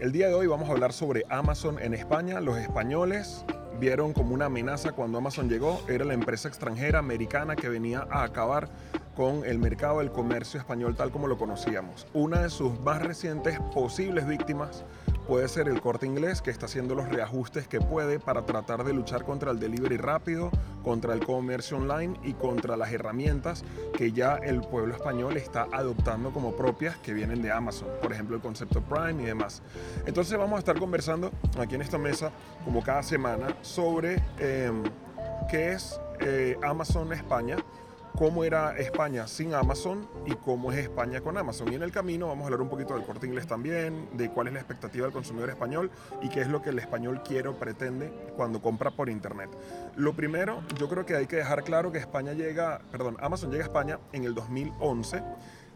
El día de hoy vamos a hablar sobre Amazon en España. Los españoles vieron como una amenaza cuando Amazon llegó. Era la empresa extranjera americana que venía a acabar con el mercado del comercio español tal como lo conocíamos. Una de sus más recientes posibles víctimas puede ser el corte inglés que está haciendo los reajustes que puede para tratar de luchar contra el delivery rápido, contra el comercio online y contra las herramientas que ya el pueblo español está adoptando como propias que vienen de Amazon, por ejemplo el concepto Prime y demás. Entonces vamos a estar conversando aquí en esta mesa como cada semana sobre em, qué es eh, Amazon España cómo era España sin Amazon y cómo es España con Amazon. Y en el camino vamos a hablar un poquito del corte inglés también, de cuál es la expectativa del consumidor español y qué es lo que el español quiere o pretende cuando compra por internet. Lo primero, yo creo que hay que dejar claro que España llega, perdón, Amazon llega a España en el 2011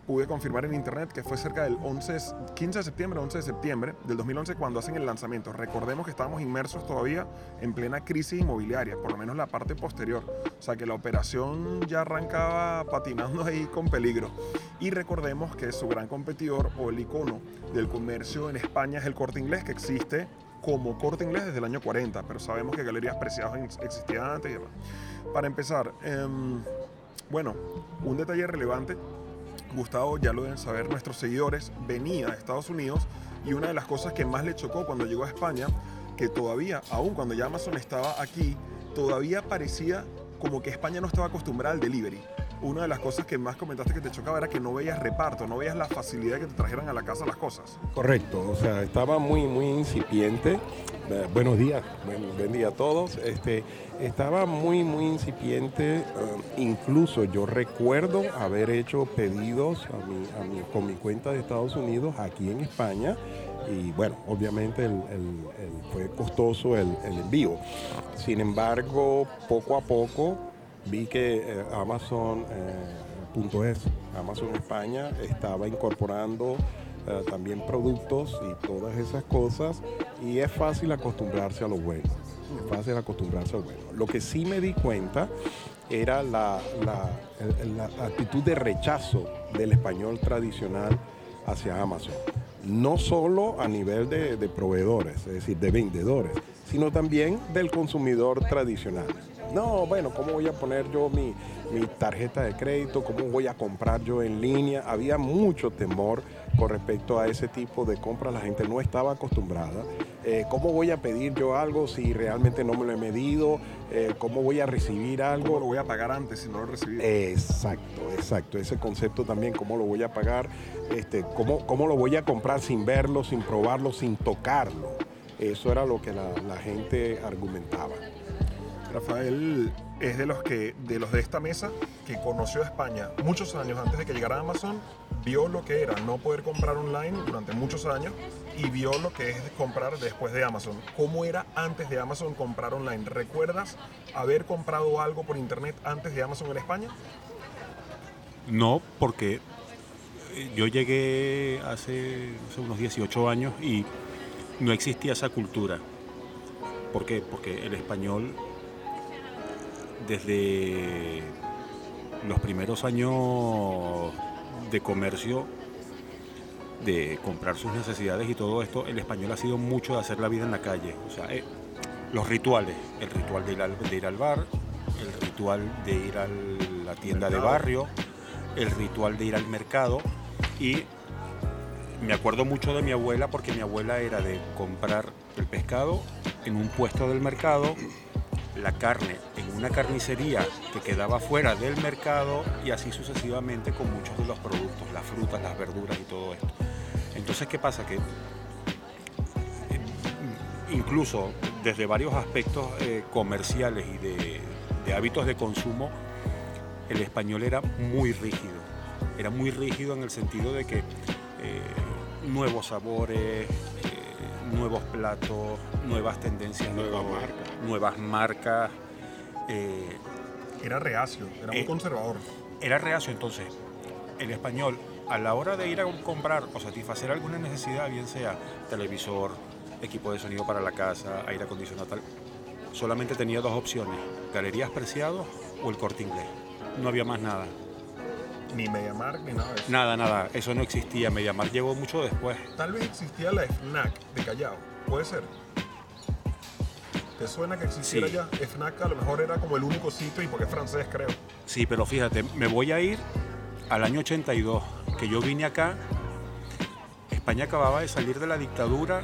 pude confirmar en internet que fue cerca del 11, 15 de septiembre, 11 de septiembre del 2011 cuando hacen el lanzamiento. Recordemos que estábamos inmersos todavía en plena crisis inmobiliaria, por lo menos la parte posterior. O sea que la operación ya arrancaba patinando ahí con peligro. Y recordemos que su gran competidor o el icono del comercio en España es el corte inglés que existe como corte inglés desde el año 40, pero sabemos que Galerías Preciadas existía antes y demás. Para empezar, em, bueno, un detalle relevante Gustavo, ya lo deben saber nuestros seguidores, venía a Estados Unidos y una de las cosas que más le chocó cuando llegó a España, que todavía, aún cuando ya Amazon estaba aquí, todavía parecía como que España no estaba acostumbrada al delivery una de las cosas que más comentaste que te chocaba era que no veías reparto, no veías la facilidad que te trajeran a la casa las cosas. Correcto, o sea, estaba muy, muy incipiente. Eh, buenos días, buen, día a todos. Este, estaba muy, muy incipiente. Eh, incluso yo recuerdo haber hecho pedidos con mi cuenta de Estados Unidos aquí en España y bueno, obviamente fue costoso el, el, envío. Sin embargo, poco a poco vi que eh, Amazon.es, eh, Amazon España, estaba incorporando eh, también productos y todas esas cosas y es fácil acostumbrarse a lo bueno. Es fácil acostumbrarse a lo bueno. Lo que sí me di cuenta era la, actitud de rechazo del español tradicional hacia Amazon. No solo a nivel de, de proveedores, es decir, de vendedores, sino también del consumidor tradicional. No, bueno, ¿cómo voy a poner yo mi, tarjeta de crédito? ¿Cómo voy a comprar yo en línea? Había mucho temor con respecto a ese tipo de compras. La gente no estaba acostumbrada. Eh, ¿Cómo voy a pedir yo algo si realmente no me lo he medido? Eh, ¿Cómo voy a recibir algo? ¿Cómo lo voy a pagar antes si no lo he recibido? Exacto, exacto. Ese concepto también, ¿cómo lo voy a pagar? Este, ¿cómo, ¿Cómo lo voy a comprar sin verlo, sin probarlo, sin tocarlo? Eso era lo que la gente argumentaba. Rafael es de los que de los de esta mesa que conoció España muchos años antes de que llegara Amazon, vio lo que era no poder comprar online durante muchos años y vio lo que es comprar después de Amazon. ¿Cómo era antes de Amazon comprar online? ¿Recuerdas haber comprado algo por internet antes de Amazon en España? No, porque eh, yo llegué hace, hace unos 18 años y no existía esa cultura. ¿Por qué? Porque el español desde los primeros años de comercio, de comprar sus necesidades y todo esto, el español ha sido mucho de hacer la vida en la calle. O sea, eh, los rituales, el ritual de ir, al, de ir al bar, el ritual de ir a la tienda de barrio, el ritual de ir al mercado y me acuerdo mucho de mi abuela porque mi abuela era de comprar el pescado en un puesto del mercado, la carne en una carnicería que quedaba fuera del mercado y así sucesivamente con muchos de los productos, las frutas, las verduras y todo esto. Entonces, ¿qué pasa? Que eh, incluso desde varios aspectos eh, comerciales y de, hábitos de consumo, el español era muy rígido. Era muy rígido en el sentido de que eh, nuevos sabores, nuevos platos, nuevas tendencias, nuevas marcas. Nuevas marcas eh, era reacio, era muy eh, conservador. Era reacio, entonces, el español, a la hora de ir a comprar o satisfacer alguna necesidad, bien sea televisor, equipo de sonido para la casa, aire acondicionado, tal, solamente tenía dos opciones, galerías preciados o el corte inglés. No había más nada. Ni MediaMarkt ni nada de eso. Nada, nada, eso no existía. MediaMarkt llegó mucho después. Tal vez existía la FNAC de Callao. Puede ser. ¿Te suena que existiera Sí. ya? FNAC a lo mejor era como el único sitio y porque es francés, creo. Sí, pero fíjate, me voy a ir al año 82, que yo vine acá. España acababa de salir de la dictadura.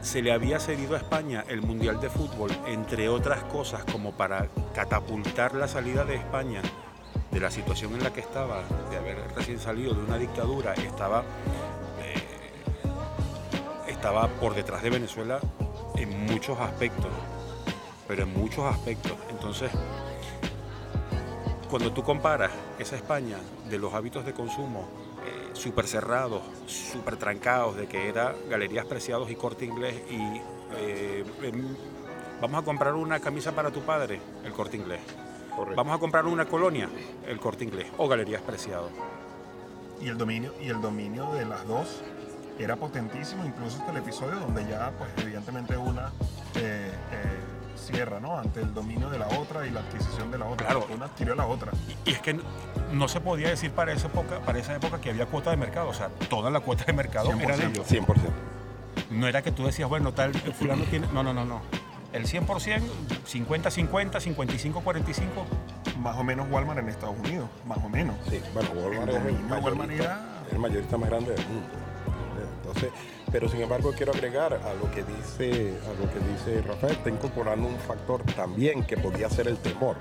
Se le había cedido a España el Mundial de Fútbol, entre otras cosas, como para catapultar la salida de España de la situación en la que estaba, de haber recién salido de una dictadura, estaba, eh, estaba por detrás de Venezuela en muchos aspectos, pero en muchos aspectos. Entonces, cuando tú comparas esa España de los hábitos de consumo eh, súper cerrados, súper trancados, de que era Galerías Preciados y Corte Inglés y eh, em, vamos a comprar una camisa para tu padre, el Corte Inglés. Correcto. Vamos a comprar una colonia, el Corte Inglés o Galerías Preciados. Y el dominio, y el dominio de las dos era potentísimo, incluso hasta el episodio donde ya, pues evidentemente una eh, eh, cierra, ¿no? Ante el dominio de la otra y la adquisición de la otra. Claro. Una adquirió a la otra. Y, y es que no, no se podía decir para esa época, para esa época que había cuota de mercado, o sea, toda la cuota de mercado era de 100%. ellos. 100%. No era que tú decías, bueno, tal fulano tiene, no, no, no, no. El 100%, 50-50, 55-45, Más o menos Walmart en Estados Unidos, más o menos. Sí, bueno, Walmart es el dominio Walmart mayorista, era- el mayorista más grande del mundo. Entonces, pero sin embargo quiero agregar a lo que dice, a lo que dice Rafael, está incorporando un factor también que podía ser el temor,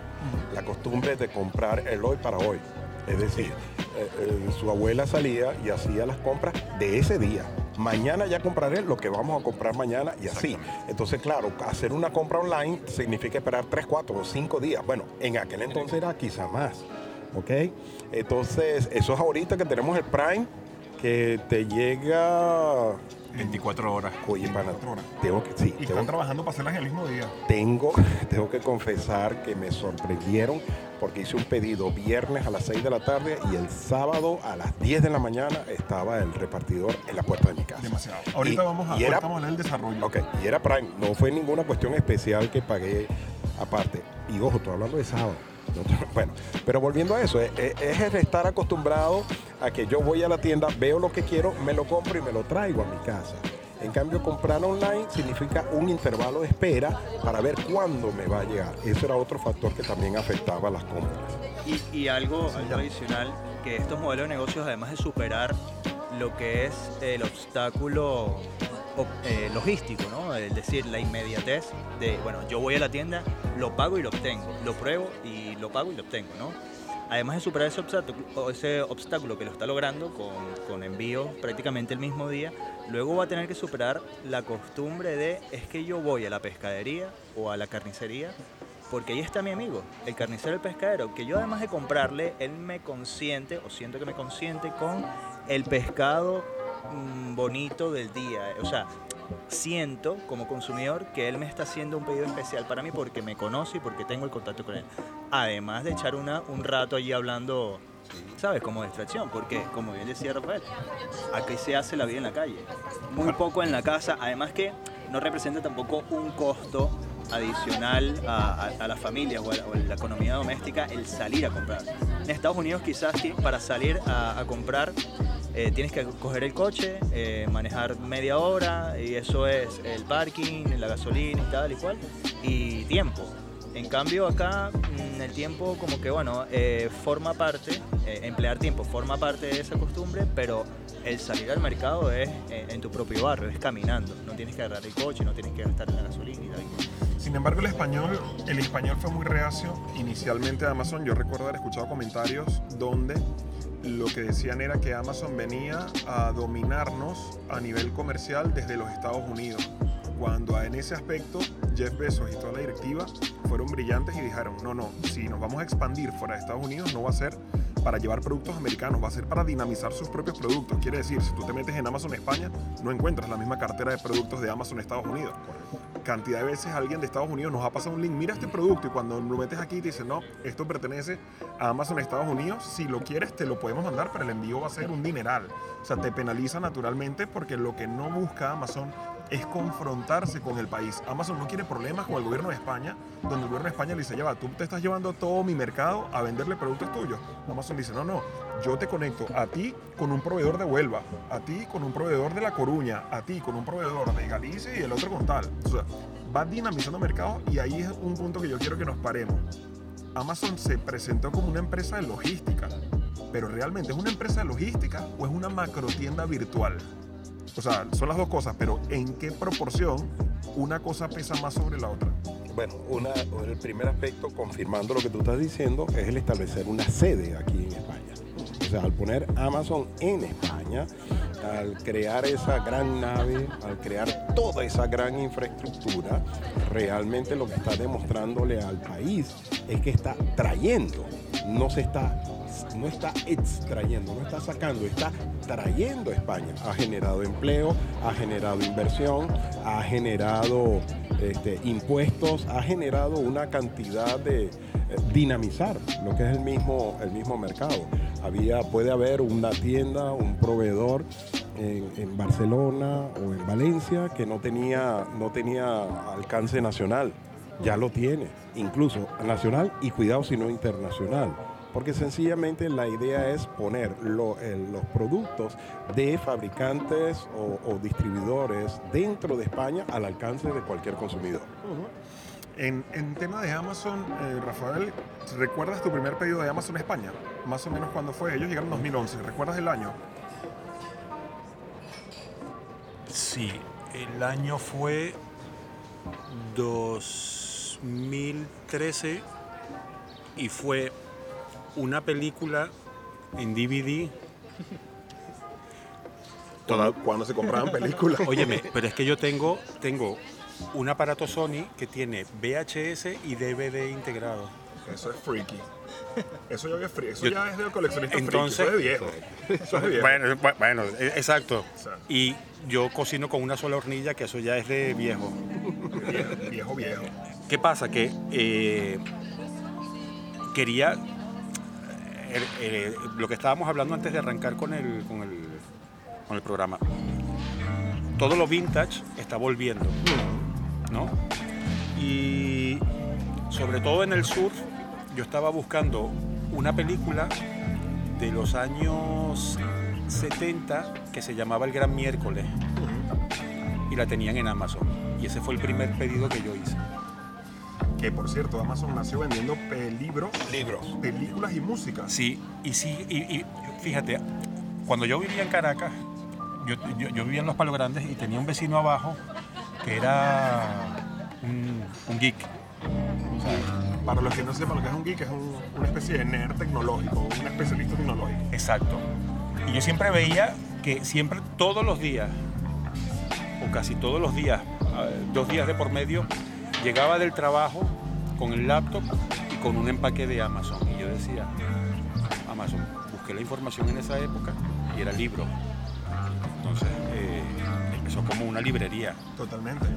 la costumbre de comprar el hoy para hoy. Es decir, eh, eh, su abuela salía y hacía las compras de ese día. Mañana ya compraré lo que vamos a comprar mañana y así. Entonces, claro, hacer una compra online significa esperar 3, 4 o 5 días. Bueno, en aquel entonces era quizá más. ¿Ok? Entonces, eso es ahorita que tenemos el Prime que te llega. 24 horas. Oye, pana, 24 horas. tengo que, sí, Y tengo, están trabajando para hacerlas en el mismo día. tengo, tengo que confesar que me sorprendieron porque hice un pedido viernes a las 6 de la tarde y el sábado a las 10 de la mañana estaba el repartidor en la puerta de mi casa. Demasiado. Ahorita Y- vamos a, era- vamos a hablar del desarrollo. Ok, y era Prime, no fue ninguna cuestión especial que pagué aparte. Y ojo, estoy hablando de sábado. No, Bueno, pero volviendo a eso, es, es- es estar acostumbrado a que yo voy a la tienda, veo lo que quiero, me lo compro y me lo traigo a mi casa. En cambio, comprar online significa un intervalo de espera para ver cuándo me va a llegar. Eso era otro factor que también afectaba las compras. Y, y algo, algo adicional, que estos modelos de negocios, además de superar lo que es el obstáculo eh, logístico, ¿no? Es decir, la inmediatez de, bueno, yo voy a la tienda, lo pago y lo obtengo, lo pruebo y lo pago y lo obtengo, ¿no? Además de superar ese obstáculo, obstáculo que lo está logrando con, con envíos prácticamente el mismo día, luego va a tener que superar la costumbre de es que yo voy a la pescadería o a la carnicería porque ahí está mi amigo, el carnicero, el pescadero, que yo además de comprarle, él me consiente, o siento que me consiente con el pescado bonito del día. O sea, siento como consumidor que él me está haciendo un pedido especial para mí porque me conoce y porque tengo el contacto con él. Además de echar una, un rato allí hablando, ¿sabes? Como distracción, porque como bien decía Rafael, aquí se hace la vida en la calle, muy poco en la casa, además que no representa tampoco un costo adicional a, a- a las familias o a, o a la economía doméstica el salir a comprar. En Estados Unidos quizás para salir a comprar eh, tienes que coger el coche, eh, manejar media hora y eso es el parking, la gasolina y tal y cual, y tiempo. En cambio acá mm, el tiempo como que bueno, eh, forma parte, emplear tiempo forma parte de esa costumbre, pero el salir al mercado es en tu propio barrio, es caminando, no tienes que agarrar el coche, no tienes que gastar la gasolina y tal. Sin embargo, el español, el español fue muy reacio inicialmente a Amazon. Yo recuerdo haber escuchado comentarios donde lo que decían era que Amazon venía a dominarnos a nivel comercial desde los Estados Unidos. Cuando en ese aspecto Jeff Bezos y toda la directiva fueron brillantes y dijeron, no, no, si nos vamos a expandir fuera de Estados Unidos no va a ser para llevar productos americanos, va a ser para dinamizar sus propios productos. Quiere decir, si tú te metes en Amazon España, no encuentras la misma cartera de productos de Amazon Estados Unidos cantidad de veces alguien de Estados Unidos nos ha pasado un link, mira este producto y cuando lo metes aquí te dice, no, esto pertenece a Amazon Estados Unidos, si lo quieres te lo podemos mandar, pero el envío va a ser un dineral. O sea, te penaliza naturalmente porque lo que no busca Amazon es confrontarse con el país. Amazon no quiere problemas con el gobierno de España, donde el gobierno de España le dice, ya va, tú te estás llevando todo mi mercado a venderle productos tuyos. Amazon dice, no, no, yo te conecto a ti con un proveedor de Huelva, a ti con un proveedor de La Coruña, a ti con un proveedor de Galicia y el otro con tal. O sea, va dinamizando mercados y ahí es un punto que yo quiero que nos paremos. Amazon se presentó como una empresa de logística, pero realmente es una empresa de logística o es una macro tienda virtual. O sea, son las dos cosas, pero ¿en qué proporción una cosa pesa más sobre la otra? Bueno, una, el primer aspecto, confirmando lo que tú estás diciendo, es el establecer una sede aquí en España. O sea, al poner Amazon en España, al crear esa gran nave, al crear toda esa gran infraestructura, realmente lo que está demostrándole al país es que está trayendo, no se está no está extrayendo, no está sacando, está trayendo a España. Ha generado empleo, ha generado inversión, ha generado este, impuestos, ha generado una cantidad de eh, dinamizar lo que es el mismo, el mismo mercado. Había, puede haber una tienda, un proveedor en, en, Barcelona o en Valencia que no tenía, no tenía alcance nacional. Ya lo tiene, incluso nacional y cuidado si no internacional porque sencillamente la idea es poner los productos de fabricantes o, distribuidores dentro de España al alcance de cualquier consumidor. En, tema de Amazon, eh, Rafael, ¿recuerdas tu primer pedido de Amazon España? Más o menos cuando fue. Ellos llegaron en 2011. ¿Recuerdas el año? Sí, el año fue 2013 y fue una película en DVD. cuando se compraban películas. Óyeme, pero es que yo tengo, tengo un aparato Sony que tiene VHS y DVD integrado. Eso es freaky. Eso ya es freaky. Eso ya es de coleccionista entonces, freaky. Eso es viejo. Bueno, bueno, e, exacto. Y yo cocino con una sola hornilla, que eso ya es de viejo. Viejo, viejo. ¿Qué pasa? Que eh, quería lo que estábamos hablando antes de arrancar con el, con el, programa. Todo lo vintage está volviendo, ¿no? Y sobre todo en el sur, yo estaba buscando una película de los años 70 que se llamaba El Gran Miércoles y la tenían en Amazon. Y ese fue el primer pedido que yo hice que por cierto Amazon nació vendiendo libros, libros, películas y música. Sí, y sí, y, fíjate, cuando yo vivía en Caracas, yo, vivía en Los Palos Grandes y tenía un vecino abajo que era un, geek. para los que no sepan lo que es un geek, es una especie de nerd tecnológico, un especialista tecnológico. Exacto. Y yo siempre veía que siempre, todos los días, o casi todos los días, dos días de por medio, llegaba del trabajo con el laptop y con un empaque de Amazon. Y yo decía, Amazon, busqué la información en esa época y era libro. Entonces eh, empezó como una librería. Totalmente.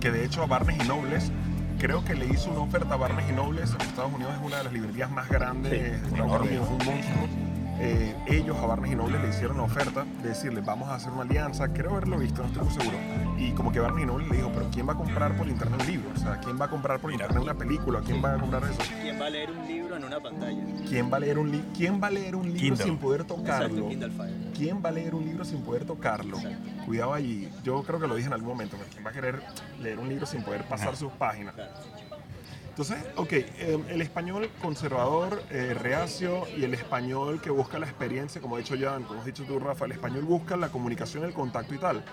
Que de hecho a Barnes y Nobles, creo que le hizo una oferta a Barnes y Nobles en Estados Unidos, es una de las librerías más grandes de Estados Unidos, un monstruo eh, ellos a Barnes y Noble le hicieron una oferta de decirle vamos a hacer una alianza, creo haberlo visto, no estoy muy seguro. Y como que Barnes y Noble le dijo, pero ¿quién va a comprar por internet un libro? O sea, ¿quién va a comprar por internet una película? ¿Quién va a comprar eso? ¿Quién va a leer un libro en una pantalla? ¿Quién va a leer un, ¿Quién va a leer un libro sin poder tocarlo? ¿Quién va a leer un libro sin poder tocarlo? Cuidado allí. Yo creo que lo dije en algún momento, ¿quién va a querer leer un libro sin poder pasar sus páginas? Entonces, ok, em, el español conservador, eh, reacio y el español que busca la experiencia, como ha dicho Jan, como has dicho tú, Rafa, el español busca la comunicación, el contacto y tal.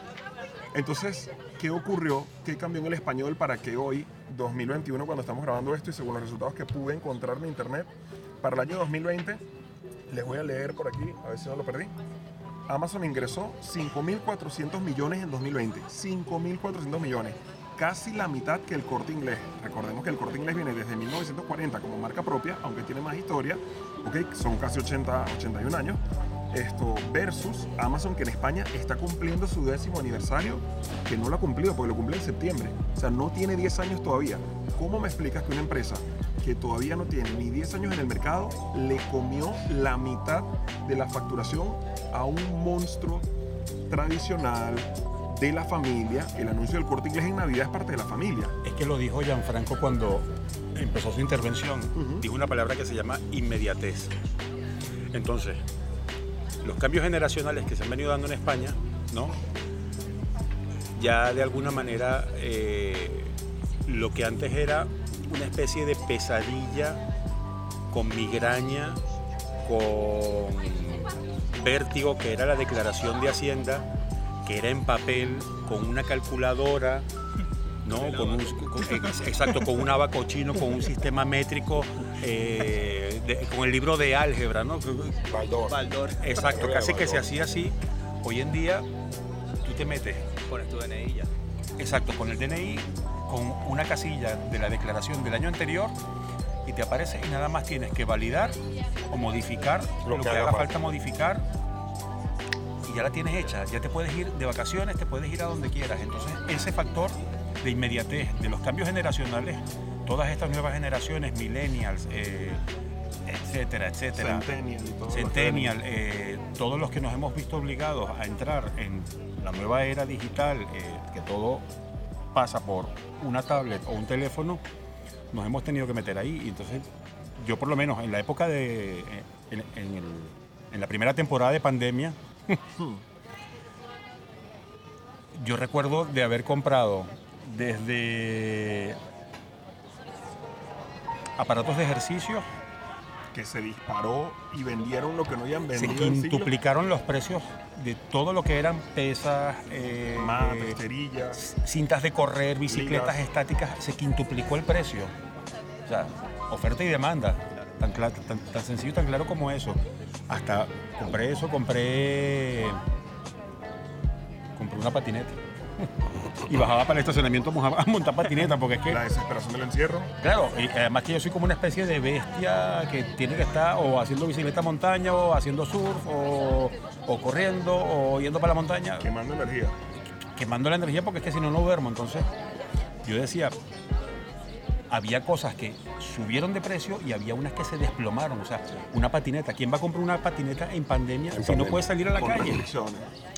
Entonces, ¿qué ocurrió? ¿Qué cambió en el español para que hoy, 2021, cuando estamos grabando esto y según los resultados que pude encontrar en internet, para el año 2020, les voy a leer por aquí, a ver si no lo perdí. Amazon ingresó 5.400 millones en 2020. 5.400 millones casi la mitad que el corte inglés. Recordemos que el corte inglés viene desde 1940 como marca propia, aunque tiene más historia, ¿ok? Son casi 80, 81 años. Esto versus Amazon que en España está cumpliendo su décimo aniversario, que no lo ha cumplido porque lo cumple en septiembre. O sea, no tiene 10 años todavía. ¿Cómo me explicas que una empresa que todavía no tiene ni 10 años en el mercado le comió la mitad de la facturación a un monstruo tradicional, de la familia. El anuncio del corte inglés en Navidad es parte de la familia. Es que lo dijo Gianfranco cuando empezó su intervención. Dijo una palabra que se llama inmediatez. Entonces, los cambios generacionales que se han venido dando en España, ¿no? Ya de alguna manera eh, lo que antes era una especie de pesadilla con migraña, con vértigo, que era la declaración de Hacienda, que era en papel, con una calculadora, ¿no? Con un, con- ex- exacto, con un abaco chino, con un sistema métrico, eh, de- con el libro de álgebra, ¿no? Baldor. Baldor, Exacto, casi que se hacía así. Hoy en día tú te metes, pones tu DNI ya. exacto, con el DNI, con una casilla de la declaración del año anterior y te aparece y nada más tienes que validar o modificar lo, que, haga falta modificar y ya la tienes hecha. Ya te puedes ir de vacaciones, te puedes ir a donde quieras. Entonces ese factor de inmediatez, de los cambios generacionales, todas estas nuevas generaciones, millennials, eh, etcétera, etcétera. Centennial todo. eh, todos los que nos hemos visto obligados a entrar en la nueva era digital, eh, que todo pasa por una tablet o un teléfono, nos hemos tenido que meter ahí. Y entonces, yo por lo menos en la época de, eh, en, en el- en la primera temporada de pandemia, yo recuerdo de haber comprado desde aparatos de ejercicio, que se disparó y vendieron lo que no habían se vendido en siglos. quintuplicaron los precios de todo lo que eran pesas, eh, Más, eh, esterillas. cintas de correr, bicicletas Ligas. estáticas, se quintuplicó el precio. O sea, oferta y demanda. Tan, tan, tan sencillo, tan claro como eso. Hasta compré eso, compré. Compré una patineta. Y bajaba para el estacionamiento a montar patineta, porque es que. La desesperación del encierro. Claro, y además que yo soy como una especie de bestia que tiene que estar o haciendo bicicleta montaña, o haciendo surf, o, o corriendo, o yendo para la montaña, Quemando energía. quemando la energía porque es que si no, no duermo. Entonces, yo decía, había cosas que subieron de precio y había unas que se desplomaron. O sea, una patineta. ¿Quién va a comprar una patineta en pandemia En si pandemia. no puede salir a la con calle?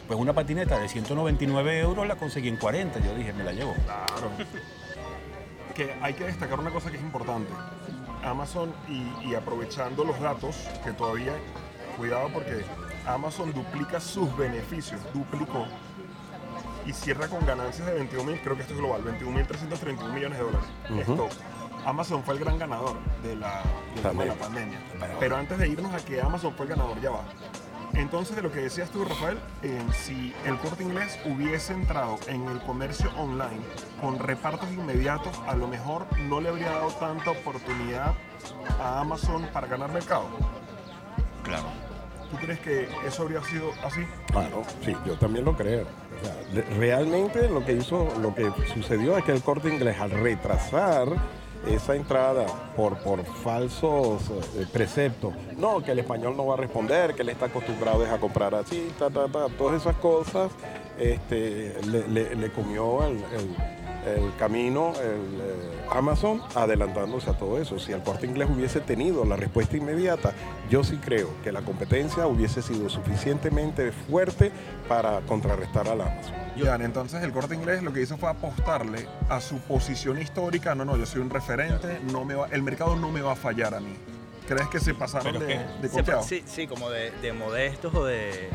Pues una patineta de 199 euros la conseguí en 40. Yo dije, me la llevo. Claro. que hay que destacar una cosa que es importante. Amazon y, y aprovechando los datos que todavía, cuidado porque Amazon duplica sus beneficios, duplicó y cierra con ganancias de 21 mil, creo que esto es global, 21.331 millones de dólares. Esto, Amazon fue el gran ganador de la, de la- de la pandemia. Pero antes de irnos a que Amazon fue el ganador, ya va. Entonces, de lo que decías tú, Rafael, eh, si el corte inglés hubiese entrado en el comercio online con repartos inmediatos, a lo mejor no le habría dado tanta oportunidad a Amazon para ganar mercado. Claro. ¿Tú crees que eso habría sido así? Claro, sí, yo también lo creo. O sea, realmente lo que hizo, lo que sucedió es que el corte inglés al retrasar esa entrada por, por falsos eh, preceptos, no, que el español no va a responder, que él está acostumbrado a comprar así, ta, ta, ta, todas esas cosas, este, le, comió el- el camino el, eh, Amazon adelantándose a todo eso. Si el corte inglés hubiese tenido la respuesta inmediata, yo sí creo que la competencia hubiese sido suficientemente fuerte para contrarrestar al Amazon. Ya, entonces el corte inglés lo que hizo fue apostarle a su posición histórica. No, no, yo soy un referente, no me va, el mercado no me va a fallar a mí. ¿Crees que se pasaron de, de Se- sí, sí, como de, de modestos o de...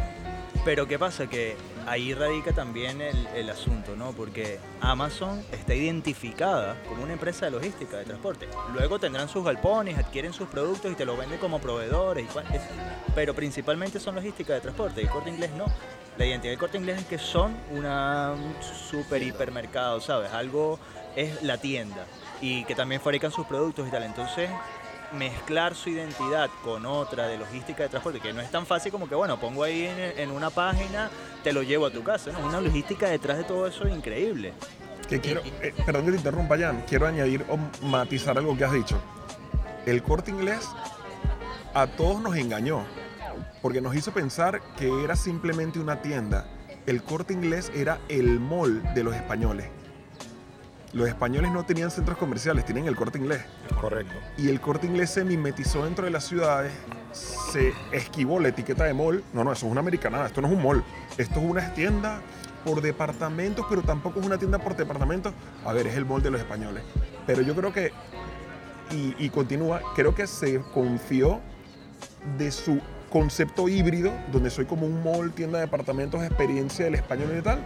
Pero ¿qué pasa? Que ahí radica también el, el asunto, ¿no? Porque Amazon está identificada como una empresa de logística, de transporte. Luego tendrán sus galpones, adquieren sus productos y te los venden como proveedores. y cual- es- pero principalmente son logística de transporte. Y corte inglés no. La identidad del corte inglés es que son una, un super hipermercado, ¿sabes? Algo es la tienda. Y que también fabrican sus productos y tal. Entonces, mezclar su identidad con otra de logística de transporte, que no es tan fácil como que, bueno, pongo ahí en, una página, te lo llevo a tu casa, ¿no? Una logística detrás de todo eso increíble. Que quiero, eh, perdón que te interrumpa, Jan. Quiero añadir o matizar algo que has dicho. El corte inglés a todos nos engañó, porque nos hizo pensar que era simplemente una tienda. El corte inglés era el mall de los españoles. Los españoles no tenían centros comerciales, tienen el corte inglés. Correcto. Y el corte inglés se mimetizó dentro de las ciudades, se esquivó la etiqueta de mall. No, no, eso es una americanada, esto no es un mall. Esto es una tienda por departamentos, pero tampoco es una tienda por departamentos. A ver, es el molde de los españoles. Pero yo creo que, y, y continúa, creo que se confió de su concepto híbrido, donde soy como un mall, tienda de departamentos, experiencia del español y tal,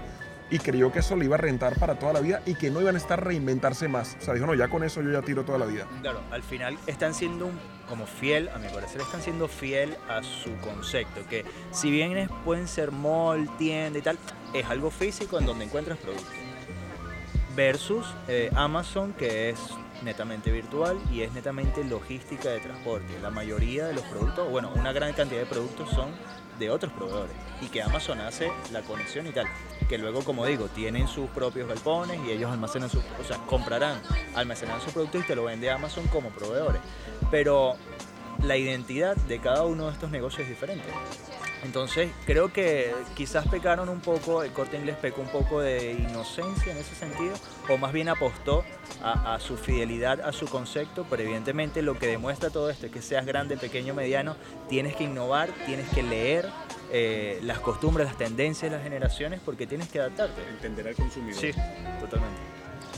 y creyó que eso le iba a rentar para toda la vida y que no iban a estar reinventarse más. O sea, dijo, no, ya con eso yo ya tiro toda la vida. Claro, al final están siendo como fiel, a mi parecer, están siendo fiel a su concepto, que si bien pueden ser mall, tienda y tal, es algo físico en donde encuentras productos. Versus eh, Amazon, que es netamente virtual y es netamente logística de transporte. La mayoría de los productos, bueno, una gran cantidad de productos son de otros proveedores y que Amazon hace la conexión y tal. Que luego, como digo, tienen sus propios galpones y ellos almacenan sus, o sea, comprarán, almacenarán sus productos y te lo vende Amazon como proveedores. Pero la identidad de cada uno de estos negocios es diferente. Entonces, creo que quizás pecaron un poco, el corte inglés pecó un poco de inocencia en ese sentido, o más bien apostó a, a su fidelidad a su concepto, pero evidentemente lo que demuestra todo esto es que seas grande, pequeño, mediano, tienes que innovar, tienes que leer eh, las costumbres, las tendencias de las generaciones, porque tienes que adaptarte. Entender al consumidor. Sí, totalmente.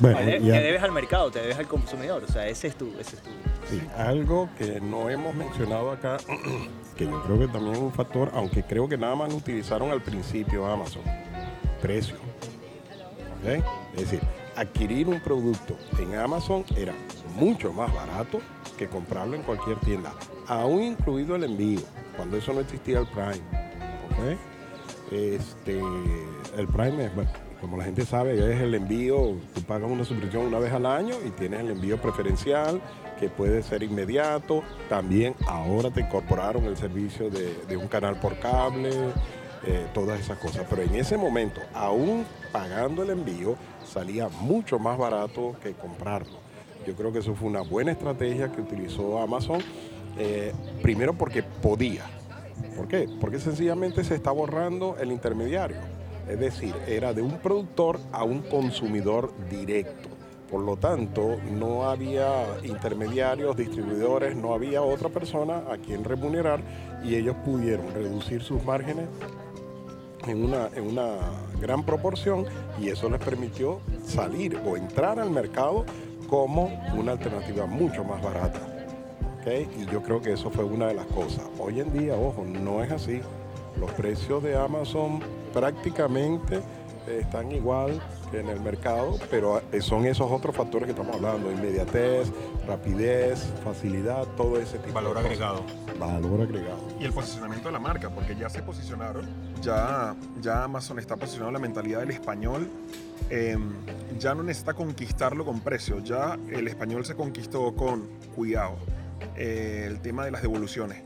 Bueno, te debes al mercado, te debes al consumidor, o sea, ese es tu... Ese es tu Sí, algo que no hemos mencionado acá, que yo creo que también es un factor, aunque creo que nada más lo utilizaron al principio Amazon, precio. ¿Ok? Es decir, adquirir un producto en Amazon era mucho más barato que comprarlo en cualquier tienda, aún incluido el envío, cuando eso no existía el Prime. ¿Ok? Este, el Prime es, bueno, como la gente sabe, es el envío, tú pagas una suscripción una vez al año y tienes el envío preferencial que puede ser inmediato. También ahora te incorporaron el servicio de, un canal por cable, eh, todas esas cosas. Pero en ese momento, aún pagando el envío, salía mucho más barato que comprarlo. Yo creo que eso fue una buena estrategia que utilizó Amazon, eh, primero porque podía. ¿Por qué? Porque sencillamente se está borrando el intermediario. Es decir, era de un productor a un consumidor directo. Por lo tanto, no había intermediarios, distribuidores, no había otra persona a quien remunerar y ellos pudieron reducir sus márgenes en una, en una gran proporción y eso les permitió salir o entrar al mercado como una alternativa mucho más barata. Y yo creo que eso fue una de las cosas. Hoy en día, ojo, no es así. Los precios de Amazon prácticamente están igual que en el mercado, pero eh, son esos otros factores que estamos hablando, inmediatez, rapidez, facilidad, todo ese tipo Valor de cosas. agregado. Valor agregado. Y el posicionamiento de la marca, porque ya se posicionaron, ya, ya Amazon está posicionando la mentalidad del español, eh, ya no necesita conquistarlo con precio, ya el español se conquistó con cuidado. eh, el tema de las devoluciones.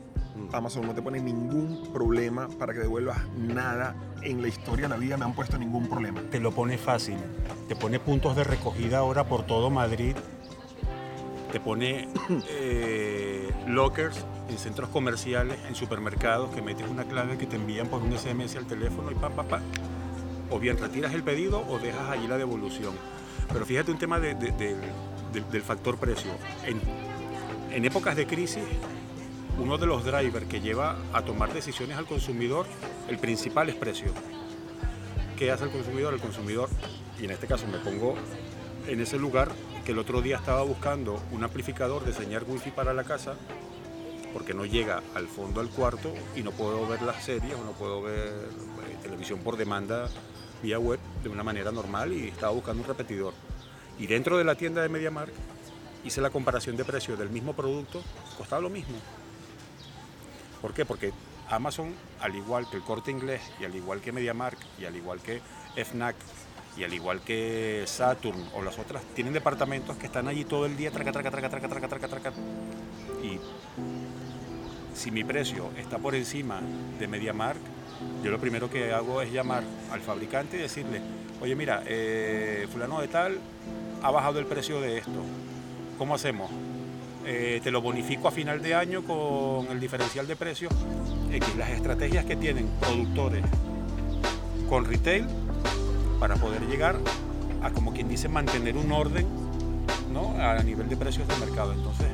Amazon no te pone ningún problema para que devuelvas nada. En la historia de la vida me han puesto ningún problema. Te lo pone fácil. Te pone puntos de recogida ahora por todo Madrid. Te pone eh, lockers en centros comerciales, en supermercados, que metes una clave que te envían por un SMS al teléfono y pa, pa, pa. O bien retiras el pedido o dejas allí la devolución. Pero fíjate un tema de- de- del- del- del factor precio. En, en épocas de crisis, uno de los drivers que lleva a tomar decisiones al consumidor, el principal es precio. ¿Qué hace el consumidor? El consumidor, y en este caso me pongo en ese lugar, que el otro día estaba buscando un amplificador de señal wifi para la casa, porque no llega al fondo del cuarto y no puedo ver las series o no puedo ver eh, televisión por demanda vía web de una manera normal y estaba buscando un repetidor. Y dentro de la tienda de MediaMark hice la comparación de precios del mismo producto, costaba lo mismo. ¿Por qué? Porque Amazon, al igual que el Corte Inglés y al igual que MediaMark y al igual que FNAC y al igual que Saturn o las otras, tienen departamentos que están allí todo el día, traca, traca, traca, traca, traca, traca, traca. Y si mi precio está por encima de MediaMark, yo lo primero que hago es llamar al fabricante y decirle, oye mira, eh, fulano de tal ha bajado el precio de esto. ¿Cómo hacemos? Eh, te lo bonifico a final de año con el diferencial de precios. X, las estrategias que tienen productores con retail para poder llegar a, como quien dice, mantener un orden ¿no? a nivel de precios de mercado. Entonces,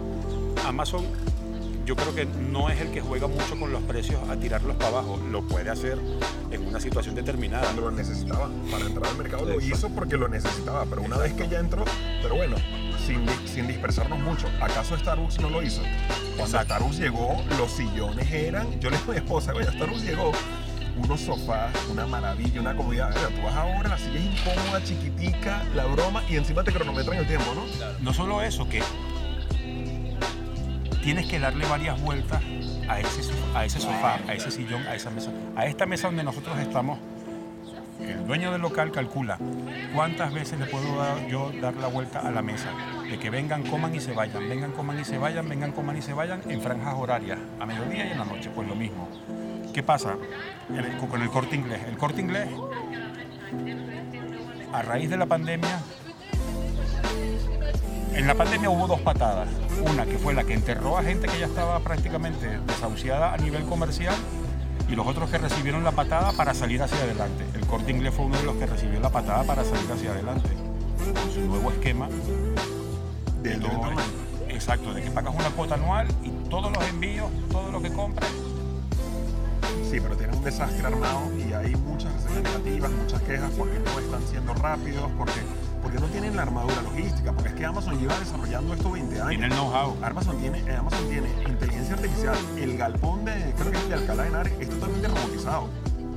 Amazon yo creo que no es el que juega mucho con los precios a tirarlos para abajo. Lo puede hacer en una situación determinada. Cuando lo necesitaba para entrar al mercado lo hizo porque lo necesitaba, pero una vez que ya entró, pero bueno, sin, di- sin dispersarnos mucho, ¿acaso Starbucks no lo hizo? Cuando Starbucks llegó, los sillones eran, yo le dije a mi esposa, oye, Starbucks llegó, unos sofás, una maravilla, una comodidad. Mira, tú vas ahora, la silla es incómoda, chiquitica, la broma, y encima te cronometran el tiempo, ¿no? No solo eso, que tienes que darle varias vueltas a ese, a ese sofá, a ese sillón, a esa mesa. A esta mesa donde nosotros estamos, el dueño del local calcula cuántas veces le puedo dar- yo dar la vuelta a la mesa. De que vengan, coman y se vayan, vengan, coman y se vayan, vengan, coman y se vayan en franjas horarias, a mediodía y en la noche, pues lo mismo. ¿Qué pasa con el corte inglés? El corte inglés, a raíz de la pandemia, en la pandemia hubo dos patadas. Una que fue la que enterró a gente que ya estaba prácticamente desahuciada a nivel comercial y los otros que recibieron la patada para salir hacia adelante. El corte inglés fue uno de los que recibió la patada para salir hacia adelante. Con su nuevo esquema de. Exacto, de que pagas una cuota anual y todos los envíos, todo lo que compras. Sí, pero tienen un desastre armado y hay muchas reseñas negativas, muchas quejas porque no están siendo rápidos, porque, porque no tienen la armadura logística, porque es que Amazon lleva desarrollando esto 20 años. Tiene el know-how. Amazon tiene, eh, Amazon tiene inteligencia artificial. El galpón de, creo que es de Alcalá de Henares, es totalmente robotizado.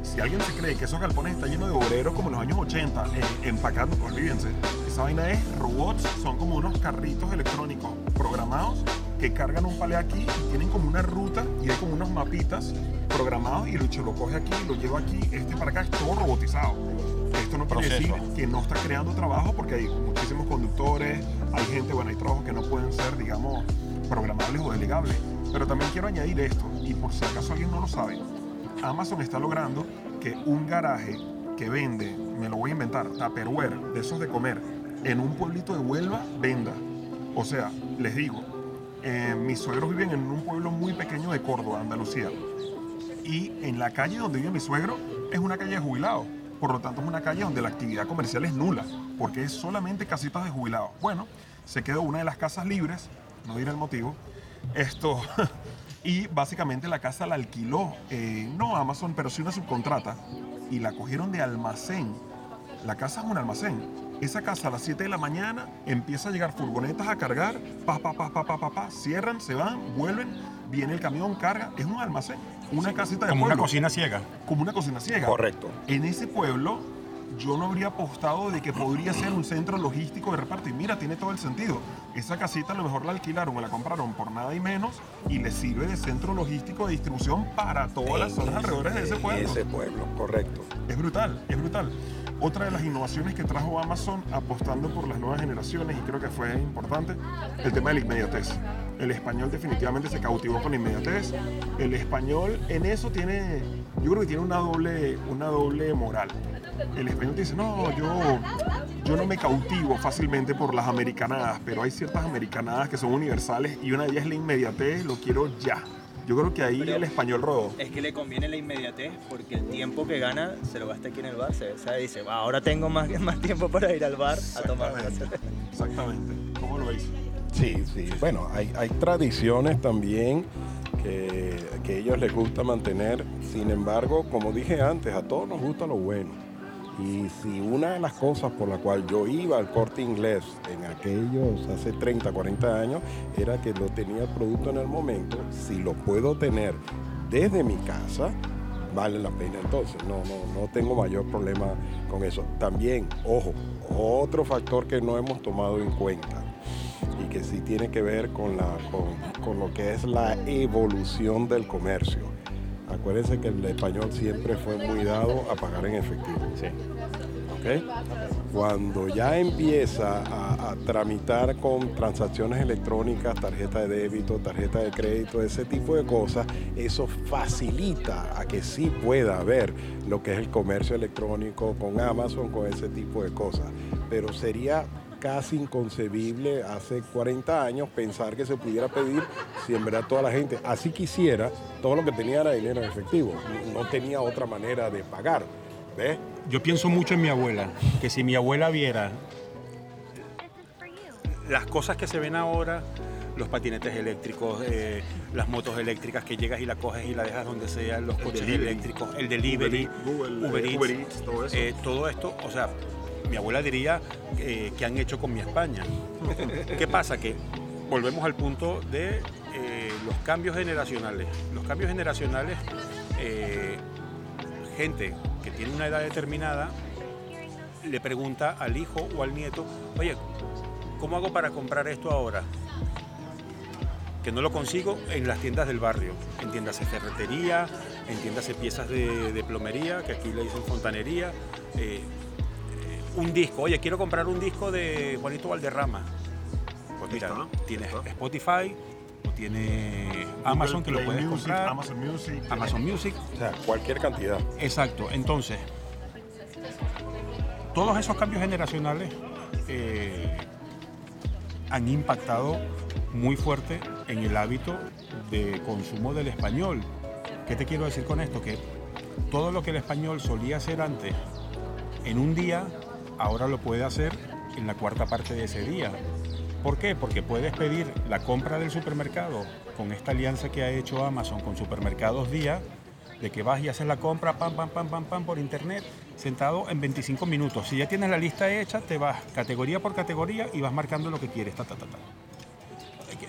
Si alguien se cree que esos galpones están llenos de obreros como en los años 80, eh, empacando, olvídense. Esa vaina es robots, son como unos carritos electrónicos programados que cargan un palé aquí y tienen como una ruta y hay como unos mapitas programados y el lo coge aquí, lo lleva aquí, este para acá, es todo robotizado. Esto no quiere Proceso. decir que no está creando trabajo porque hay muchísimos conductores, hay gente, bueno, hay trabajos que no pueden ser, digamos, programables o delegables. Pero también quiero añadir esto, y por si acaso alguien no lo sabe, Amazon está logrando que un garaje que vende, me lo voy a inventar, Tupperware, de esos de comer, en un pueblito de Huelva, venda. O sea, les digo, eh, mis suegros viven en un pueblo muy pequeño de Córdoba, Andalucía. Y en la calle donde vive mi suegro es una calle de jubilados. Por lo tanto, es una calle donde la actividad comercial es nula, porque es solamente casitas de jubilados. Bueno, se quedó una de las casas libres, no diré el motivo. Esto, y básicamente la casa la alquiló, eh, no Amazon, pero sí una subcontrata, y la cogieron de almacén. La casa es un almacén. Esa casa a las 7 de la mañana empieza a llegar furgonetas a cargar, pa, pa, pa, pa, pa, pa, pa, cierran, se van, vuelven, viene el camión, carga, es un almacén, una casita de Como una cocina ciega. como una cocina ciega. Correcto. En ese pueblo yo no habría apostado de que podría ser un centro logístico de reparto. Y mira, tiene todo el sentido. Esa casita a lo mejor la alquilaron o la compraron por nada y menos y le sirve de centro logístico de distribución para todas las zonas alrededor de ese pueblo. Ese pueblo, correcto. Es brutal, es brutal. Otra de las innovaciones que trajo Amazon apostando por las nuevas generaciones, y creo que fue importante, el tema de la inmediatez. El español definitivamente se cautivó con la inmediatez. El español en eso tiene, yo creo que tiene una doble, una doble moral. El español dice, no, yo, yo no me cautivo fácilmente por las americanadas, pero hay ciertas americanadas que son universales y una de ellas es la inmediatez, lo quiero ya. Yo creo que ahí Pero- el español rodó. Es que le conviene la inmediatez porque el tiempo que gana se lo gasta aquí en el bar. Se, se dice, "Va, ahora tengo más, más tiempo para ir al bar a tomar una Exactamente. Exactamente. ¿Cómo lo veis? Sí, sí. Bueno, hay, hay tradiciones también que, que a ellos les gusta mantener. Sin embargo, como dije antes, a todos nos gusta lo bueno. Y si una de las cosas por la cual yo iba al corte inglés en aquellos hace 30, 40 años era que lo tenía el producto en el momento, si lo puedo tener desde mi casa, vale la pena entonces, no, no, no tengo mayor problema con eso. También, ojo, otro factor que no hemos tomado en cuenta y que sí tiene que ver con, lo que es la evolución del comercio. Acuérdense que el español siempre fue muy dado a pagar en efectivo. ¿ok? Cuando ya empieza a, a tramitar con transacciones electrónicas, tarjeta de débito, tarjeta de crédito, ese tipo de cosas, eso facilita a que sí pueda haber lo que es el comercio electrónico con Amazon, con ese tipo de cosas. Pero sería casi inconcebible hace 40 años pensar que se pudiera pedir si en verdad toda la gente así quisiera, todo lo que tenía era dinero en efectivo, no tenía otra manera de pagar. ¿Ves? Yo pienso mucho en mi abuela, que si mi abuela viera las cosas que se ven ahora, los patinetes eléctricos, eh, las motos eléctricas que llegas y la coges y la dejas donde sea, los coches eléctricos, el delivery, Uber, Eats, todo, eso. todo esto, o sea, mi abuela diría que han hecho con mi España. ¿Qué pasa? Que volvemos al punto de los cambios generacionales. Los cambios generacionales, gente que tiene una edad determinada le pregunta al hijo o al nieto, oye, ¿cómo hago para comprar esto ahora? Que no lo consigo en las tiendas del barrio, en tiendas de ferretería, en tiendas de piezas de, plomería, que aquí le dicen fontanería. Eh, eh, un disco, oye, quiero comprar un disco de Juanito Valderrama. Pues mira, tienes Spotify, o tiene Amazon que lo puedes comprar. Amazon Music. Amazon Music. O sea, cualquier cantidad. Exacto. Entonces, todos esos cambios generacionales eh, han impactado muy fuerte en el hábito de consumo del español. ¿Qué te quiero decir con esto? Que todo lo que el español solía hacer antes en un día, ahora lo puede hacer en la cuarta parte de ese día. ¿Por qué? Porque puedes pedir la compra del supermercado con esta alianza que ha hecho Amazon con Supermercados Día, de que vas y haces la compra, pam, pam, pam, pam, pam, por internet sentado en 25 minutos. Si ya tienes la lista hecha, te vas categoría por categoría y vas marcando lo que quieres.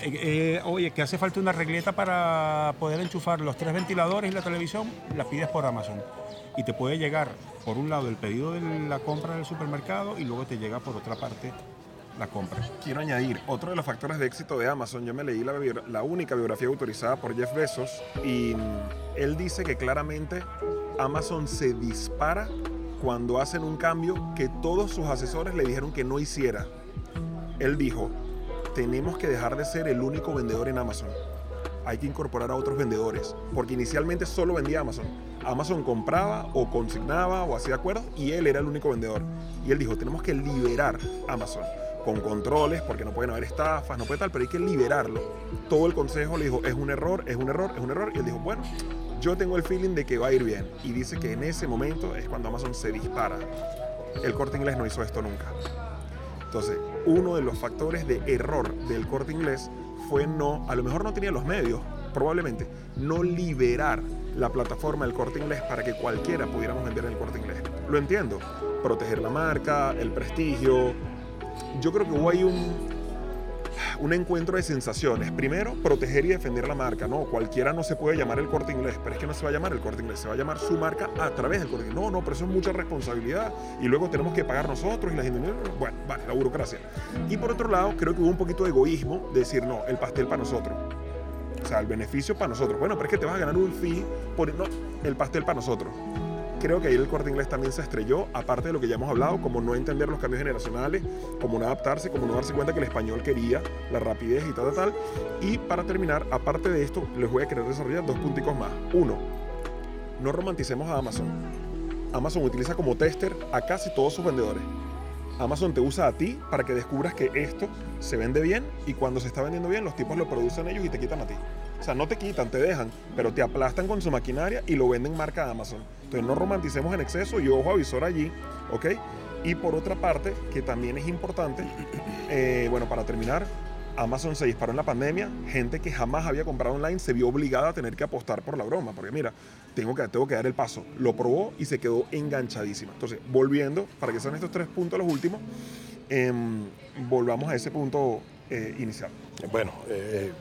Eh, eh, oye, que hace falta una regleta para poder enchufar los tres ventiladores y la televisión, la pides por Amazon. Y te puede llegar, por un lado, el pedido de la compra del supermercado y luego te llega por otra parte la compra. Quiero añadir, otro de los factores de éxito de Amazon, yo me leí la, la única biografía autorizada por Jeff Bezos y él dice que claramente Amazon se dispara cuando hacen un cambio que todos sus asesores le dijeron que no hiciera. Él dijo, tenemos que dejar de ser el único vendedor en Amazon. Hay que incorporar a otros vendedores, porque inicialmente solo vendía Amazon. Amazon compraba o consignaba o hacía acuerdos y él era el único vendedor. Y él dijo, tenemos que liberar Amazon con controles, porque no pueden haber estafas, no puede tal, pero hay que liberarlo. Todo el consejo le dijo, es un error, es un error, es un error. Y él dijo, bueno, yo tengo el feeling de que va a ir bien. Y dice que en ese momento es cuando Amazon se dispara. El corte inglés no hizo esto nunca. Entonces, uno de los factores de error del corte inglés fue no, a lo mejor no tenía los medios, probablemente, no liberar la plataforma del corte inglés para que cualquiera pudiéramos vender en el corte inglés. Lo entiendo, proteger la marca, el prestigio. Yo creo que hubo ahí un, un encuentro de sensaciones. Primero, proteger y defender la marca. No, cualquiera no se puede llamar el corte inglés, pero es que no se va a llamar el corte inglés, se va a llamar su marca a través del corte inglés. No, no, pero eso es mucha responsabilidad y luego tenemos que pagar nosotros y la gente. Bueno, vale, la burocracia. Y por otro lado, creo que hubo un poquito de egoísmo de decir, no, el pastel para nosotros. O sea, el beneficio para nosotros. Bueno, pero es que te vas a ganar un fee por. No, el pastel para nosotros creo que ahí el corte inglés también se estrelló, aparte de lo que ya hemos hablado, como no entender los cambios generacionales, como no adaptarse, como no darse cuenta que el español quería la rapidez y tal, tal, tal. Y para terminar, aparte de esto, les voy a querer desarrollar dos punticos más. Uno, no romanticemos a Amazon. Amazon utiliza como tester a casi todos sus vendedores. Amazon te usa a ti para que descubras que esto se vende bien y cuando se está vendiendo bien los tipos lo producen ellos y te quitan a ti. O sea, no te quitan, te dejan, pero te aplastan con su maquinaria y lo venden marca Amazon. Entonces no romanticemos en exceso y ojo avisor allí, ¿ok? Y por otra parte, que también es importante, eh, bueno, para terminar, Amazon se disparó en la pandemia, gente que jamás había comprado online se vio obligada a tener que apostar por la broma, porque mira, tengo que, tengo que dar el paso. Lo probó y se quedó enganchadísima. Entonces, volviendo, para que sean estos tres puntos los últimos, em, volvamos a ese punto eh, inicial. Bueno, eh,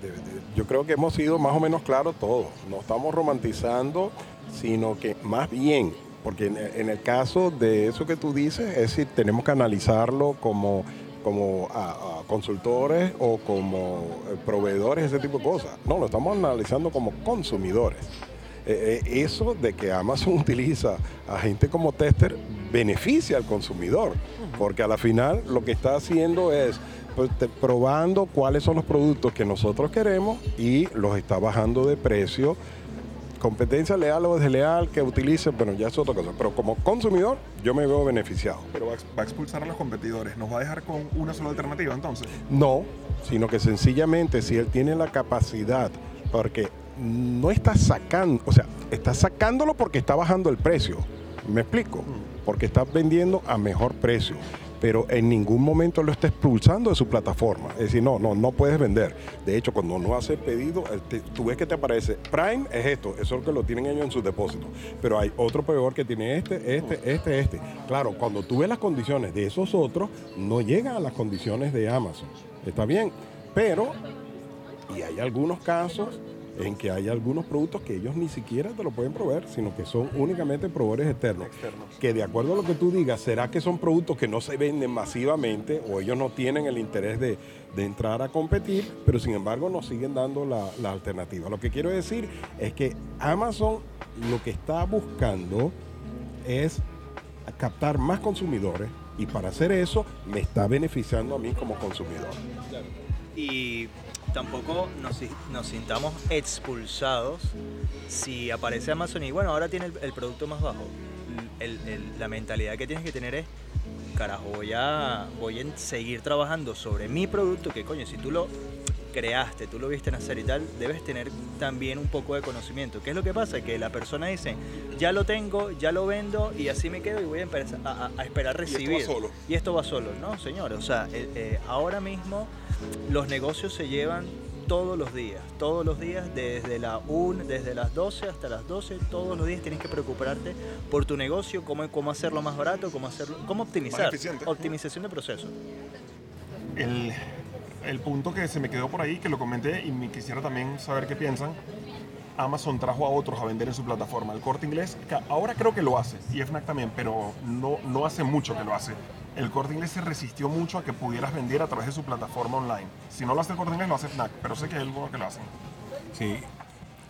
yo creo que hemos sido más o menos claros todos. No estamos romantizando, sino que más bien, porque en, el caso de eso que tú dices, es decir, tenemos que analizarlo como como consultores o como eh, proveedores, ese tipo de cosas. No, lo estamos analizando como consumidores. eso de que Amazon utiliza a gente como tester beneficia al consumidor, porque a la final lo que está haciendo es probando cuáles son los productos que nosotros queremos y los está bajando de precio. Competencia leal o desleal que utilice, bueno, ya es otra cosa. Pero como consumidor, yo me veo beneficiado. Pero va a expulsar a los competidores. ¿Nos va a dejar con una sola alternativa entonces? No, sino que sencillamente si él tiene la capacidad, porque no está sacando, o sea, está sacándolo porque está bajando el precio. ¿Me explico? Mm. Porque está vendiendo a mejor precio pero en ningún momento lo está expulsando de su plataforma. Es decir, no, no, no puedes vender. De hecho, cuando no hace pedido, tú ves que te aparece, Prime es esto, eso es lo que lo tienen ellos en sus depósitos. Pero hay otro proveedor que tiene este, este, este, este. Claro, cuando tú ves las condiciones de esos otros, no llegan a las condiciones de Amazon. Está bien, pero, y hay algunos casos en que hay algunos productos que ellos ni siquiera te lo pueden proveer, sino que son únicamente proveedores externos. Que de acuerdo a lo que tú digas, ¿será que son productos que no se venden masivamente o ellos no tienen el interés de, entrar a competir, pero sin embargo nos siguen dando la, la alternativa? Lo que quiero decir es que Amazon lo que está buscando es captar más consumidores y para hacer eso me está beneficiando a mí como consumidor. Y tampoco nos, sintamos expulsados si aparece Amazon y bueno, ahora tiene el, producto más bajo. la mentalidad que tienes que tener es, carajo, voy a, voy a seguir trabajando sobre mi producto, que coño, si tú lo creaste, tú lo viste nacer y tal, debes tener también un poco de conocimiento. ¿Qué es lo que pasa? Que la persona dice, ya lo tengo, ya lo vendo y así me quedo y voy a, empezar a, esperar recibir. Y esto va solo. Y esto va solo. No, señor, o sea, eh, eh, ahora mismo los negocios se llevan todos los días, todos los días, desde, la un, desde las 12 hasta las 12, todos los días tienes que preocuparte por tu negocio, cómo, cómo hacerlo más barato, cómo, hacerlo, cómo optimizar. Optimización de proceso. El, el punto que se me quedó por ahí, que lo comenté y me quisiera también saber qué piensan, Amazon trajo a otros a vender en su plataforma. El corte inglés, ahora creo que lo hace, y FNAC también, pero no, no hace mucho que lo hace el corte inglés se resistió mucho a que pudieras vender a través de su plataforma online. Si no lo hace el corte inglés, lo hace FNAC, pero sé que es el que lo hacen. Sí,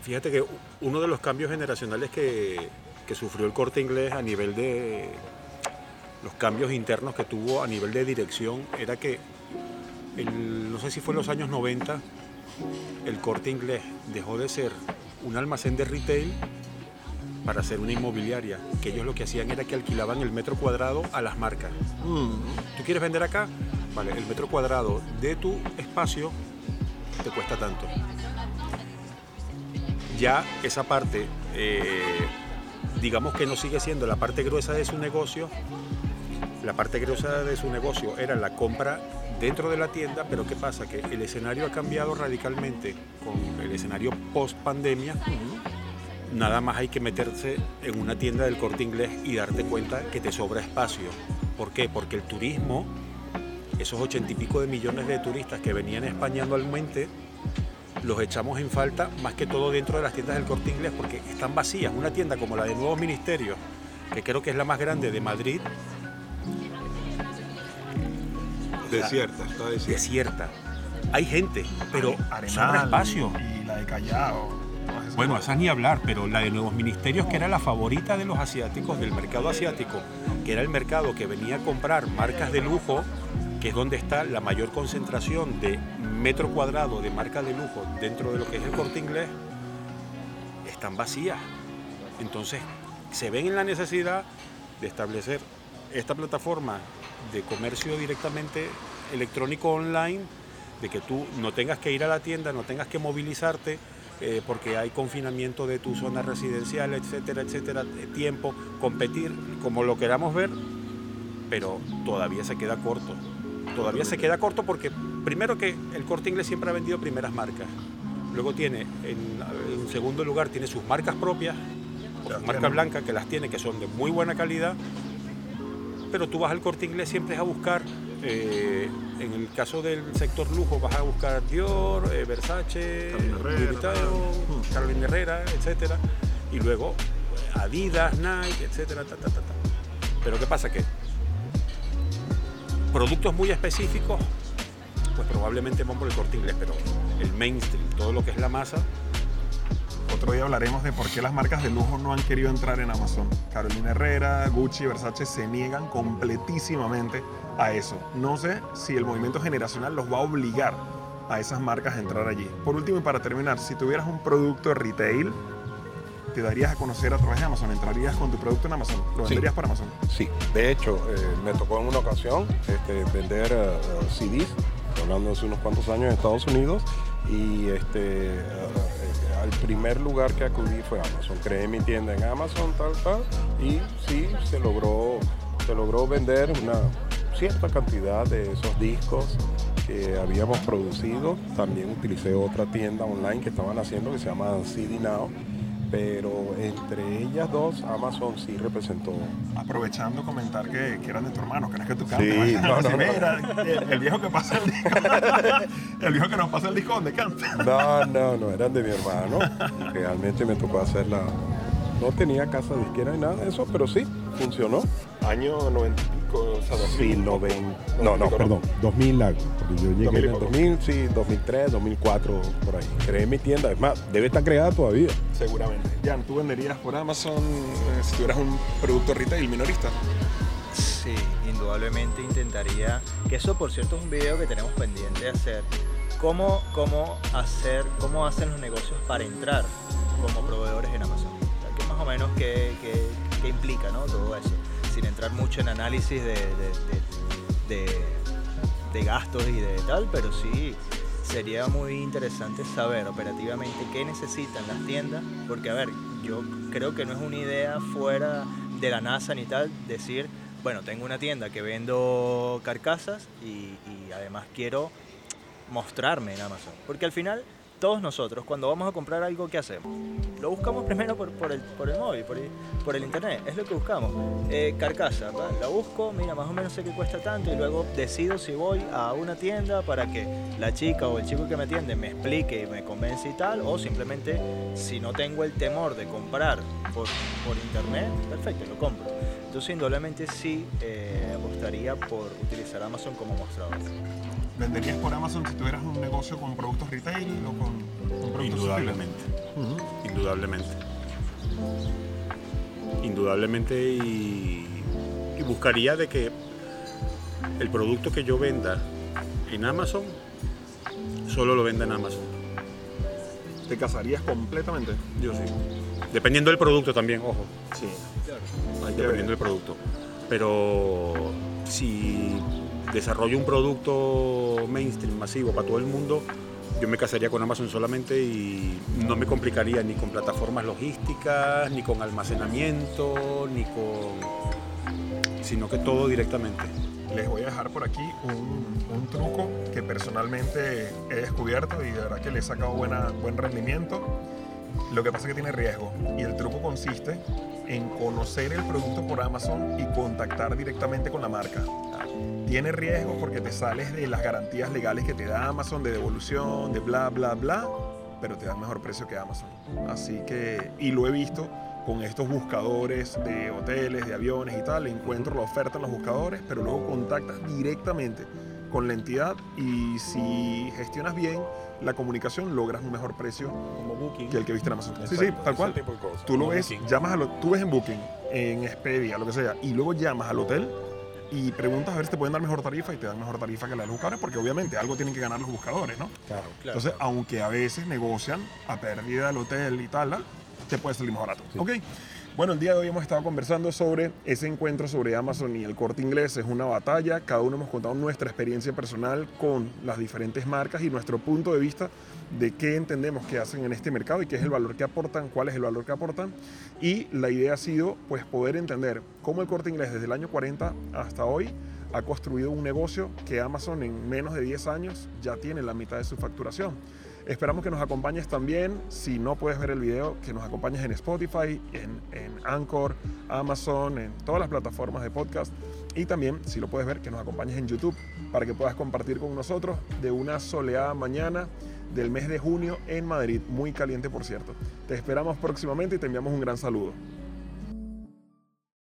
fíjate que uno de los cambios generacionales que, sufrió el corte inglés a nivel de los cambios internos que tuvo a nivel de dirección era que, no sé si fue en los años 90, el corte inglés dejó de ser un almacén de retail para hacer una inmobiliaria, que ellos lo que hacían era que alquilaban el metro cuadrado a las marcas. Mm. ¿Tú quieres vender acá? Vale, el metro cuadrado de tu espacio te cuesta tanto. Ya esa parte, eh, digamos que no sigue siendo la parte gruesa de su negocio, la parte gruesa de su negocio era la compra dentro de la tienda, pero ¿qué pasa? Que el escenario ha cambiado radicalmente con el escenario post pandemia nada más hay que meterse en una tienda del corte inglés y darte cuenta que te sobra espacio. ¿Por qué? Porque el turismo, esos ochenta y pico de millones de turistas que venían a España anualmente, los echamos en falta más que todo dentro de las tiendas del corte inglés porque están vacías. Una tienda como la de Nuevos Ministerios, que creo que es la más grande de Madrid, desierta, está desierta. desierta. Hay gente, pero sobra espacio. Y la de Callao. Bueno, esas ni hablar, pero la de Nuevos Ministerios, que era la favorita de los asiáticos, del mercado asiático, que era el mercado que venía a comprar marcas de lujo, que es donde está la mayor concentración de metro cuadrado de marcas de lujo dentro de lo que es el corte inglés, están vacías. Entonces, se ven en la necesidad de establecer esta plataforma de comercio directamente electrónico online, de que tú no tengas que ir a la tienda, no tengas que movilizarte, eh, porque hay confinamiento de tu zona residencial, etcétera, etcétera, tiempo, competir como lo queramos ver, pero todavía se queda corto. Todavía se queda corto porque primero que el corte inglés siempre ha vendido primeras marcas. Luego tiene, en, segundo lugar, tiene sus marcas propias, marcas blancas que las tiene, que son de muy buena calidad, pero tú vas al corte inglés siempre es a buscar eh, en el caso del sector lujo vas a buscar Dior, eh, Versace, Carolina Herrera, etcétera, y luego Adidas, Nike, etcétera, Pero qué pasa que productos muy específicos, pues probablemente van por el corte inglés, pero el mainstream, todo lo que es la masa, otro día hablaremos de por qué las marcas de lujo no han querido entrar en Amazon. Carolina Herrera, Gucci, Versace se niegan completísimamente a eso. No sé si el movimiento generacional los va a obligar a esas marcas a entrar allí. Por último y para terminar, si tuvieras un producto retail, te darías a conocer a través de Amazon, entrarías con tu producto en Amazon, lo venderías por Amazon. Sí, de hecho, eh, me tocó en una ocasión este, vender uh, CDs, hablando hace unos cuantos años en Estados Unidos, y este, al primer lugar que acudí fue Amazon. Creé mi tienda en Amazon, tal, tal, y sí, se logró, se logró vender una cierta cantidad de esos discos que habíamos producido. También utilicé otra tienda online que estaban haciendo que se llama CD Now pero entre ellas dos Amazon sí representó. Aprovechando comentar que, que eran de tu hermano, que no es que tu canta. Sí, no, no, no. El, viejo que pasa el disco. el viejo que nos pasa el disco donde canta. No, no, no, eran de mi hermano. Realmente me tocó hacer la. No tenía casa disquera ni nada de eso, pero sí, funcionó. Año 90 Sí, 90. No, no, perdón, 2000 algo. Porque yo llegué en el 2000, sí, 2003, 2004, por ahí. Creé mi tienda. Es más, debe estar creada todavía. Seguramente. Jan, ¿tú venderías por Amazon eh, si tuvieras un producto retail minorista? Sí, indudablemente intentaría. Que eso, por cierto, es un video que tenemos pendiente de hacer. ¿Cómo, cómo, hacer, cómo hacen los negocios para entrar como proveedores en Amazon? O menos qué, qué implica ¿no? todo eso sin entrar mucho en análisis de, de, gastos y de tal, pero sí sería muy interesante saber operativamente qué necesitan las tiendas, porque a ver, yo creo que no es una idea fuera de la NASA ni tal decir, bueno, tengo una tienda que vendo carcasas y, y además quiero mostrarme en Amazon, porque al final todos nosotros, cuando vamos a comprar algo, ¿qué hacemos? Lo buscamos primero por, el, por el, móvil, por el, internet, es lo que buscamos. Eh, carcasa, la busco, mira, más o menos sé que cuesta tanto y luego decido si voy a una tienda para que la chica o el chico que me atiende me explique y me convence y tal, o simplemente si no tengo el temor de comprar por, por internet, perfecto, lo compro. Entonces, indudablemente sí eh, apostaría por utilizar Amazon como mostrador. ¿Venderías por Amazon si tuvieras un negocio con productos retail o con, productos Indudablemente. Indudablemente. Indudablemente y, buscaría de que el producto que yo venda en Amazon solo lo venda en Amazon. ¿Te casarías completamente? Yo sí. Dependiendo del producto también, ojo. Sí. Dependiendo del producto. Pero si desarrollo un producto mainstream, masivo para todo el mundo, yo me casaría con Amazon solamente y no me complicaría ni con plataformas logísticas, ni con almacenamiento, ni con... sino que todo directamente. Les voy a dejar por aquí un, truco que personalmente he descubierto y de verdad que le he sacado buena, buen rendimiento. Lo que pasa es que tiene riesgo y el truco consiste en conocer el producto por Amazon y contactar directamente con la marca tiene riesgo porque te sales de las garantías legales que te da Amazon de devolución, de bla, bla, bla, pero te dan mejor precio que Amazon. Así que, y lo he visto con estos buscadores de hoteles, de aviones y tal, encuentro la oferta en los buscadores, pero luego contactas directamente con la entidad y si gestionas bien la comunicación logras un mejor precio como que el que viste en Amazon. sí, sí, tal cual. Tú lo ves, llamas a lo, tú ves en Booking, en Expedia, lo que sea, y luego llamas al hotel y preguntas a ver si te pueden dar mejor tarifa y te dan mejor tarifa que la de los buscadores, porque obviamente algo tienen que ganar los buscadores, ¿no? Claro, claro. Entonces, aunque a veces negocian a pérdida del hotel y tal, te puede salir más barato. Ok. Bueno, el día de hoy hemos estado conversando sobre ese encuentro sobre Amazon y el corte inglés. Es una batalla. Cada uno hemos contado nuestra experiencia personal con las diferentes marcas y nuestro punto de vista de qué entendemos que hacen en este mercado y qué es el valor que aportan, cuál es el valor que aportan. Y la idea ha sido pues poder entender cómo el corte inglés desde el año 40 hasta hoy ha construido un negocio que Amazon en menos de 10 años ya tiene la mitad de su facturación. Esperamos que nos acompañes también. Si no puedes ver el video, que nos acompañes en Spotify, en, en, Anchor, Amazon, en todas las plataformas de podcast. Y también, si lo puedes ver, que nos acompañes en YouTube para que puedas compartir con nosotros de una soleada mañana del mes de junio en Madrid. Muy caliente, por cierto. Te esperamos próximamente y te enviamos un gran saludo.